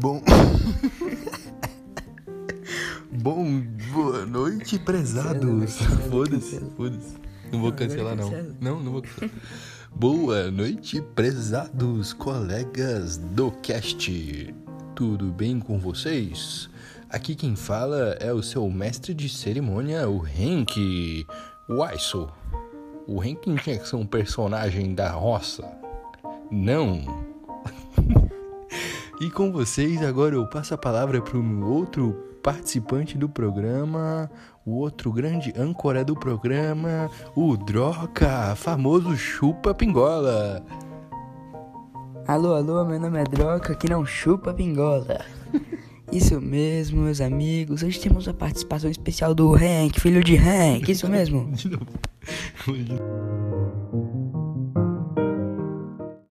Bom. Bom, boa noite, prezados. Foda-se, foda-se. Não vou cancelar, não. Não, não vou cancelar. Boa noite, prezados colegas do cast. Tudo bem com vocês? Aqui quem fala é o seu mestre de cerimônia, o Henk Weissel. O Henk não tinha que ser um personagem da roça. Não. E com vocês, agora eu passo a palavra para o outro participante do programa, o outro grande âncora do programa, o Droca, famoso chupa pingola. Alô, alô, meu nome é Droca, que não chupa pingola. Isso mesmo, meus amigos. Hoje temos a participação especial do Hank, filho de Hank. Isso mesmo. De novo.